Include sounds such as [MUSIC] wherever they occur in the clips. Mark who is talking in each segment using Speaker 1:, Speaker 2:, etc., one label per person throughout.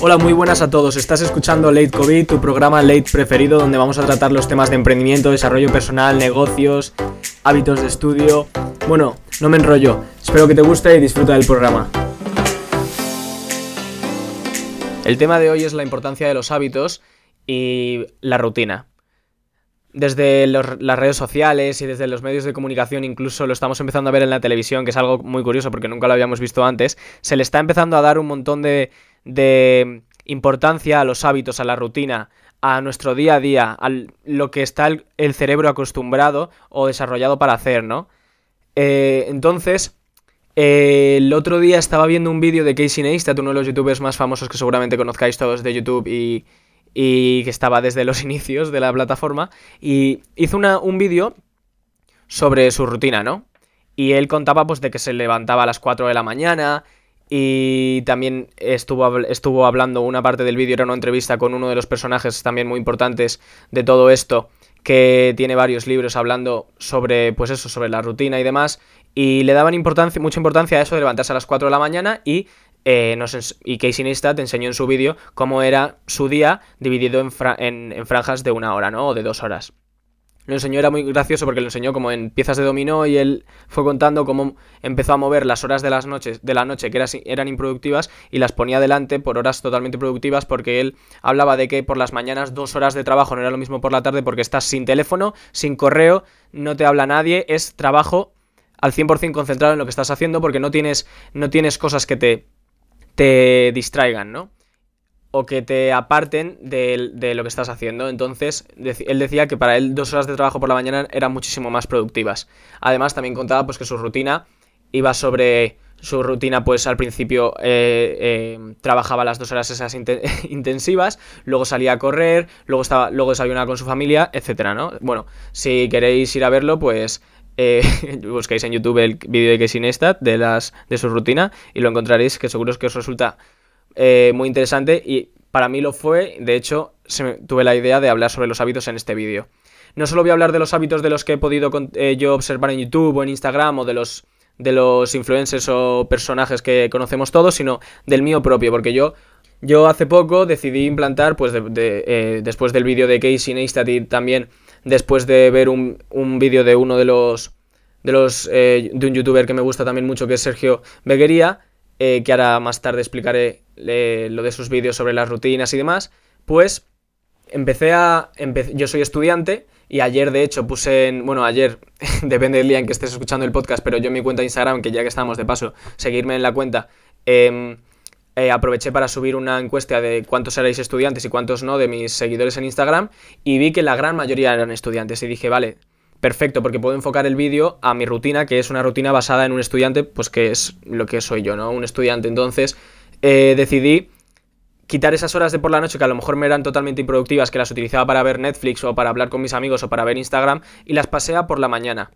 Speaker 1: Hola, muy buenas a todos. Estás escuchando Late COVID, tu programa Late preferido, donde vamos a tratar los temas de emprendimiento, desarrollo personal, negocios, hábitos de estudio. Bueno, no me enrollo. Espero que te guste y disfruta del programa. El tema de hoy es la importancia de los hábitos y la rutina desde las redes sociales y desde los medios de comunicación, incluso lo estamos empezando a ver en la televisión, que es algo muy curioso porque nunca lo habíamos visto antes, se le está empezando a dar un montón de, de importancia a los hábitos, a la rutina, a nuestro día a día, a lo que está el, cerebro acostumbrado o desarrollado para hacer, ¿no? Eh, entonces, el otro día estaba viendo un vídeo de Casey Neistat, uno de los youtubers más famosos que seguramente conozcáis todos de YouTube y, y que estaba desde los [LAUGHS] inicios de la plataforma, y hizo un vídeo sobre su rutina, ¿no? Y él contaba pues de que se levantaba a las 4 de la mañana y también estuvo, estuvo hablando una parte del vídeo, era una entrevista con uno de los personajes también muy importantes de todo esto, que tiene varios libros hablando sobre, pues eso, sobre la rutina y demás, y le daban importancia, mucha importancia a eso de levantarse a las 4 de la mañana y eh, y Casey Neistat enseñó en su vídeo cómo era su día dividido en, en, franjas de una hora, ¿no? O de dos horas. Lo enseñó, era muy gracioso porque lo enseñó como en piezas de dominó y él fue contando cómo empezó a mover las horas de las noches, de la noche que eran improductivas y las ponía adelante por horas totalmente productivas porque él hablaba de que por las mañanas dos horas de trabajo no era lo mismo por la tarde porque estás sin teléfono, sin correo, no te habla nadie, es trabajo al 100% concentrado en lo que estás haciendo porque no tienes, no tienes cosas que te te distraigan, ¿no? O que te aparten de, lo que estás haciendo. Entonces, él decía que para él dos horas de trabajo por la mañana eran muchísimo más productivas. Además, también contaba pues, que su rutina iba sobre su rutina, pues al principio eh, eh, trabajaba las dos horas esas [LAUGHS] intensivas, luego salía a correr, luego, estaba, luego desayunaba con su familia, etcétera, ¿no? Bueno, si queréis ir a verlo, pues eh, [LAUGHS] buscáis en YouTube el vídeo de Casey Neistat de, las, de su rutina y lo encontraréis que seguro que os resulta eh, muy interesante y para mí lo fue, de hecho tuve la idea de hablar sobre los hábitos en este vídeo. No solo voy a hablar de los hábitos de los que he podido eh, yo observar en YouTube o en Instagram o de los, de los influencers o personajes que conocemos todos, sino del mío propio, porque yo yo hace poco decidí implantar, pues después del vídeo de Casey Neistat y también después de ver un, vídeo de uno de los, de los eh, de un youtuber que me gusta también mucho, que es Sergio Beguería, eh, que ahora más tarde explicaré lo de sus vídeos sobre las rutinas y demás, pues empecé a... yo soy estudiante y ayer de hecho puse en... Bueno, ayer, [LAUGHS] depende del día en que estés escuchando el podcast, pero yo en mi cuenta de Instagram, que ya que estamos de paso, seguirme en la cuenta, eh, eh, aproveché para subir una encuesta de cuántos erais estudiantes y cuántos no de mis seguidores en Instagram y vi que la gran mayoría eran estudiantes y dije, vale, perfecto, porque puedo enfocar el vídeo a mi rutina, que es una rutina basada en un estudiante, pues que es lo que soy yo, ¿no? Un estudiante. Entonces eh, decidí quitar esas horas de por la noche que a lo mejor me eran totalmente improductivas, que las utilizaba para ver Netflix o para hablar con mis amigos o para ver Instagram, y las pasé a por la mañana.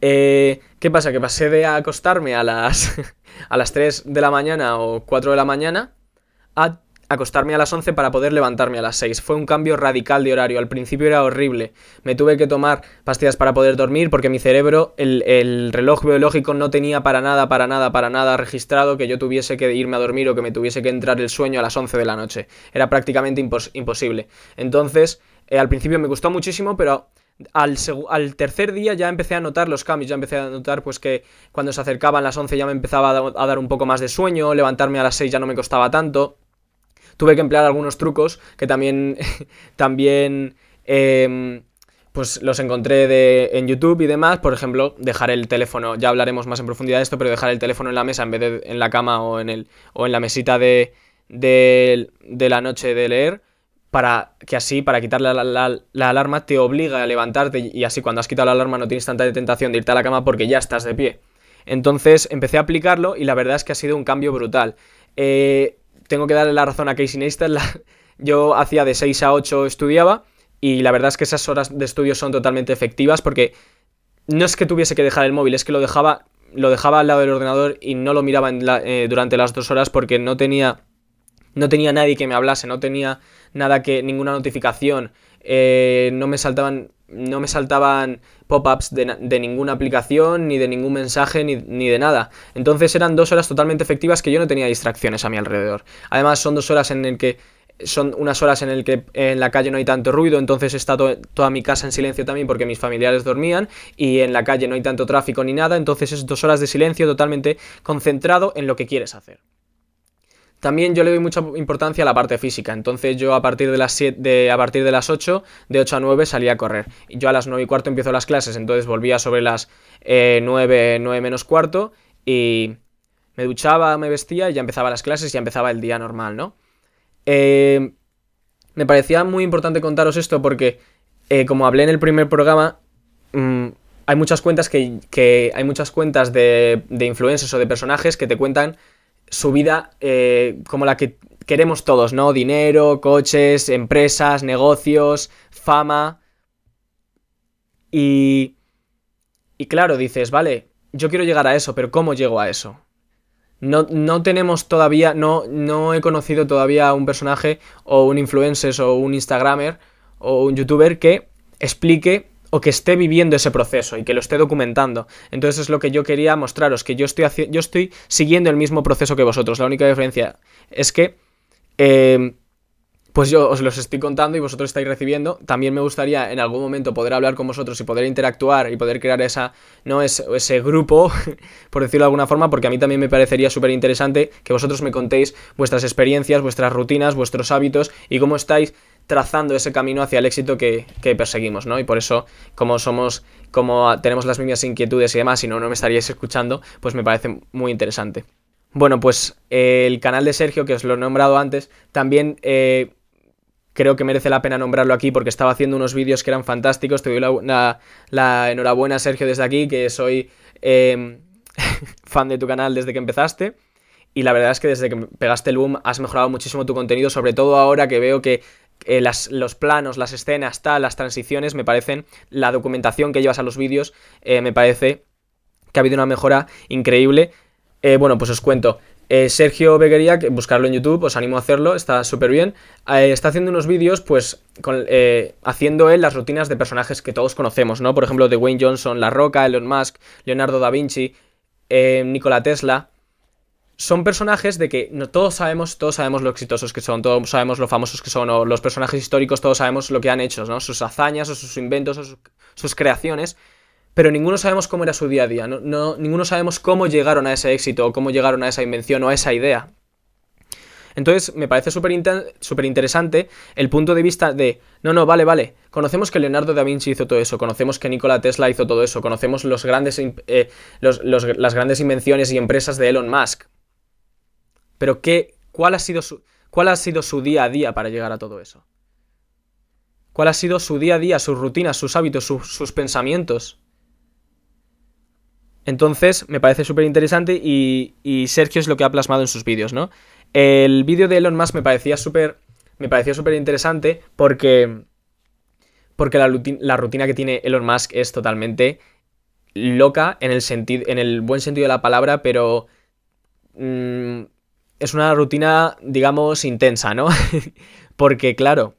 Speaker 1: Eh, ¿Qué pasa? Que pasé de acostarme a las, [LAUGHS] a las 3 de la mañana o 4 de la mañana a acostarme a las 11 para poder levantarme a las 6. Fue un cambio radical de horario. Al principio era horrible. Me tuve que tomar pastillas para poder dormir porque mi cerebro, el, el, reloj biológico no tenía para nada, para nada, para nada registrado que yo tuviese que irme a dormir o que me tuviese que entrar el sueño a las 11 de la noche. Era prácticamente imposible. Entonces, eh, al principio me gustó muchísimo, pero al, tercer día ya empecé a notar los cambios, ya empecé a notar pues que cuando se acercaban las 11 ya me empezaba a, dar un poco más de sueño, levantarme a las 6 ya no me costaba tanto. Tuve que emplear algunos trucos que también, [LAUGHS] también em, pues los encontré en YouTube y demás. Por ejemplo, dejar el teléfono, ya hablaremos más en profundidad de esto, pero dejar el teléfono en la mesa en vez de en la cama o en, el, o en la mesita de, de, la noche de leer para que así, para quitarle la, alarma, te obliga a levantarte y así cuando has quitado la alarma no tienes tanta tentación de irte a la cama porque ya estás de pie. Entonces empecé a aplicarlo y la verdad es que ha sido un cambio brutal. Eh, tengo que darle la razón a Casey Neistat, [LAUGHS] yo hacía de 6 a 8 estudiaba y la verdad es que esas horas de estudio son totalmente efectivas porque no es que tuviese que dejar el móvil, es que lo dejaba, lo dejaba al lado del ordenador y no lo miraba eh, durante las dos horas porque no tenía no tenía nadie que me hablase, no tenía nada que, ninguna notificación, eh, no me saltaban, no me saltaban pop-ups de, ninguna aplicación, ni de ningún mensaje, ni, ni, de nada. Entonces eran dos horas totalmente efectivas que yo no tenía distracciones a mi alrededor. Además son dos horas en el que son unas horas en el que en la calle no hay tanto ruido, entonces está toda mi casa en silencio también porque mis familiares dormían y en la calle no hay tanto tráfico ni nada, entonces es dos horas de silencio totalmente concentrado en lo que quieres hacer. También yo le doy mucha importancia a la parte física, entonces yo a partir de las, de, a partir de las 8, de 8 a 9 salía a correr. Yo a las 9 y cuarto empiezo las clases, entonces volvía sobre las 9, eh, 9 menos cuarto y me duchaba, me vestía y ya empezaba las clases y ya empezaba el día normal, ¿no? Eh, me parecía muy importante contaros esto porque, eh, como hablé en el primer programa, mm, hay muchas cuentas que, hay muchas cuentas de, de, influencers o de personajes que te cuentan su vida eh, como la que queremos todos, ¿no? Dinero, coches, empresas, negocios, fama. Y, y claro, dices, vale, yo quiero llegar a eso, pero ¿cómo llego a eso? No, no, tenemos todavía, no, no he conocido todavía un personaje o un influencer o un Instagramer o un youtuber que explique o que esté viviendo ese proceso y que lo esté documentando. Entonces es lo que yo quería mostraros, que yo estoy, yo estoy siguiendo el mismo proceso que vosotros. La única diferencia es que eh, pues yo os los estoy contando y vosotros estáis recibiendo. También me gustaría en algún momento poder hablar con vosotros y poder interactuar y poder crear esa, ¿no? ese, ese grupo, [LAUGHS] por decirlo de alguna forma, porque a mí también me parecería súper interesante que vosotros me contéis vuestras experiencias, vuestras rutinas, vuestros hábitos y cómo estáis trazando ese camino hacia el éxito que, que, perseguimos, ¿no? Y por eso, como somos, como tenemos las mismas inquietudes y demás, si no, no me estaríais escuchando, pues me parece muy interesante. Bueno, pues eh, el canal de Sergio, que os lo he nombrado antes, también eh, creo que merece la pena nombrarlo aquí porque estaba haciendo unos vídeos que eran fantásticos. Te doy la, enhorabuena, Sergio, desde aquí, que soy em, [LAUGHS] fan de tu canal desde que empezaste. Y la verdad es que desde que pegaste el boom has mejorado muchísimo tu contenido, sobre todo ahora que veo que eh, los planos, las escenas, las transiciones, me parecen, la documentación que llevas a los vídeos, eh, me parece que ha habido una mejora increíble. Eh, bueno, pues os cuento. Sergio Beguería, buscarlo en YouTube, os animo a hacerlo, está súper bien. Está haciendo unos vídeos, pues, haciendo él las rutinas de personajes que todos conocemos, ¿no? Por ejemplo, de Wayne Johnson, La Roca, Elon Musk, Leonardo da Vinci, Nikola Tesla. Son personajes de que no, todos sabemos, todos sabemos lo exitosos que son, todos sabemos lo famosos que son, o los personajes históricos, todos sabemos lo que han hecho, ¿no? Sus hazañas, o sus inventos, o sus creaciones pero ninguno sabemos cómo era su día a día, no, ninguno sabemos cómo llegaron a ese éxito, o cómo llegaron a esa invención o a esa idea. Entonces me parece súper interesante el punto de vista de, no, no, vale, vale, conocemos que Leonardo da Vinci hizo todo eso, conocemos que Nikola Tesla hizo todo eso, conocemos los grandes, eh, las grandes invenciones y empresas de Elon Musk. Pero ¿qué, cuál, ha sido su, ¿cuál ha sido su día a día para llegar a todo eso? ¿Cuál ha sido su día a día, sus rutinas, sus hábitos, sus pensamientos? Entonces, me parece súper interesante y, Sergio es lo que ha plasmado en sus vídeos, ¿no? El vídeo de Elon Musk me parecía súper me pareció súper interesante porque porque la, la, rutina que tiene Elon Musk es totalmente loca en el en el buen sentido de la palabra, pero mm, es una rutina, digamos, intensa, ¿no? [LAUGHS] porque claro,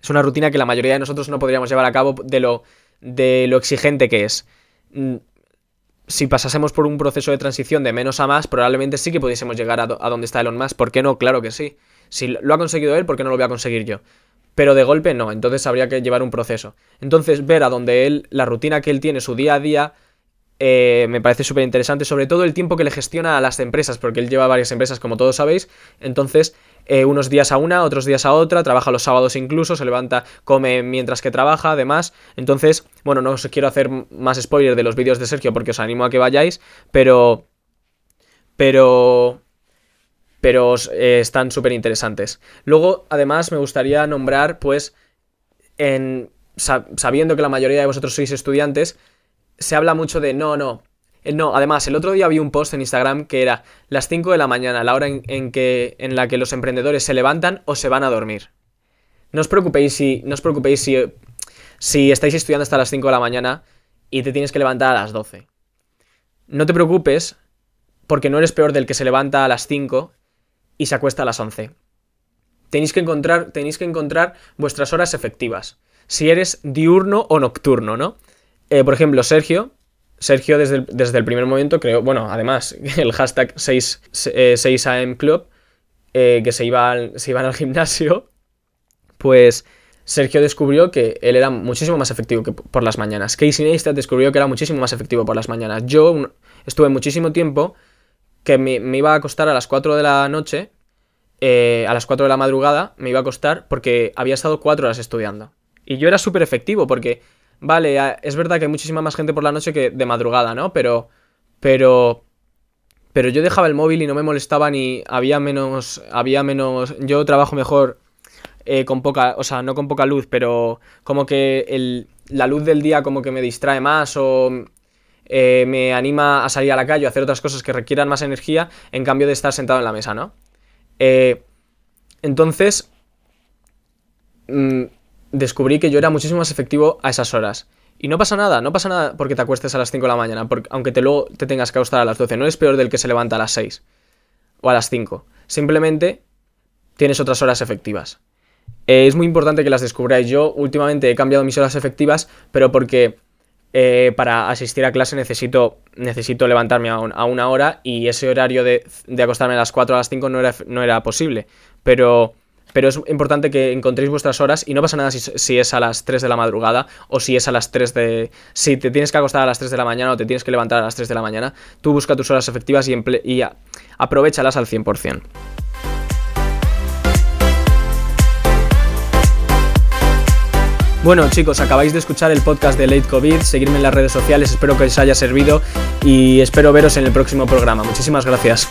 Speaker 1: es una rutina que la mayoría de nosotros no podríamos llevar a cabo de lo de lo exigente que es mm, si pasásemos por un proceso de transición de menos a más, probablemente sí que pudiésemos llegar a, donde está Elon Musk. ¿Por qué no? Claro que sí. Si lo ha conseguido él, ¿por qué no lo voy a conseguir yo? Pero de golpe no, entonces habría que llevar un proceso. Entonces, ver a donde él, la rutina que él tiene, su día a día, eh, me parece súper interesante, sobre todo el tiempo que le gestiona a las empresas, porque él lleva varias empresas, como todos sabéis. Entonces, eh, unos días a una, otros días a otra, trabaja los sábados incluso, se levanta, come mientras que trabaja, además. Entonces, bueno, no os quiero hacer más spoiler de los vídeos de Sergio porque os animo a que vayáis, pero... Pero... Pero eh, están súper interesantes. Luego, además, me gustaría nombrar, pues, en, sabiendo que la mayoría de vosotros sois estudiantes, se habla mucho de no, no, eh, no, además, el otro día vi un post en Instagram que era las 5 de la mañana, la hora en, que, en la que los emprendedores se levantan o se van a dormir. No os preocupéis si, no os preocupéis si, si estáis estudiando hasta las 5 de la mañana y te tienes que levantar a las 12. No te preocupes porque no eres peor del que se levanta a las 5 y se acuesta a las 11. tenéis que encontrar, tenéis que encontrar vuestras horas efectivas. Si eres diurno o nocturno, ¿no? Eh, por ejemplo, Sergio. Sergio desde el, desde el primer momento creo, bueno, además, [LAUGHS] el hashtag 6, 6am Club, eh, que se, iba se iban al gimnasio, [LAUGHS] pues Sergio descubrió que él era muchísimo más efectivo que por las mañanas. Casey Neistat descubrió que era muchísimo más efectivo por las mañanas. Yo estuve muchísimo tiempo que me, iba a acostar a las 4 de la noche, eh, a las 4 de la madrugada, me iba a acostar porque había estado 4 horas estudiando. Y yo era súper efectivo porque, vale, es verdad que hay muchísima más gente por la noche que de madrugada, ¿no? Pero, pero, pero yo dejaba el móvil y no me molestaba ni había menos, había menos, yo trabajo mejor eh, con poca, o sea, no con poca luz, pero como que la luz del día como que me distrae más o eh, me anima a salir a la calle o hacer otras cosas que requieran más energía en cambio de estar sentado en la mesa, ¿no? Eh, entonces, mm, descubrí que yo era muchísimo más efectivo a esas horas. Y no pasa nada, no pasa nada porque te acuestes a las 5 de la mañana, porque, aunque te luego te tengas que acostar a las 12. No eres peor del que se levanta a las 6 o a las 5. Simplemente tienes otras horas efectivas. Eh, es muy importante que las descubráis. Yo últimamente he cambiado mis horas efectivas, pero porque eh, para asistir a clase necesito, necesito levantarme a, una hora y ese horario de, acostarme a las 4 a las 5 no era, no era posible. Pero, pero es importante que encontréis vuestras horas y no pasa nada si, es a las 3 de la madrugada o si es a las 3 de... Si te tienes que acostar a las 3 de la mañana o te tienes que levantar a las 3 de la mañana, tú busca tus horas efectivas y, y aprovechalas al 100%. Bueno chicos, acabáis de escuchar el podcast de Late COVID, seguirme en las redes sociales, espero que os haya servido y espero veros en el próximo programa. Muchísimas gracias.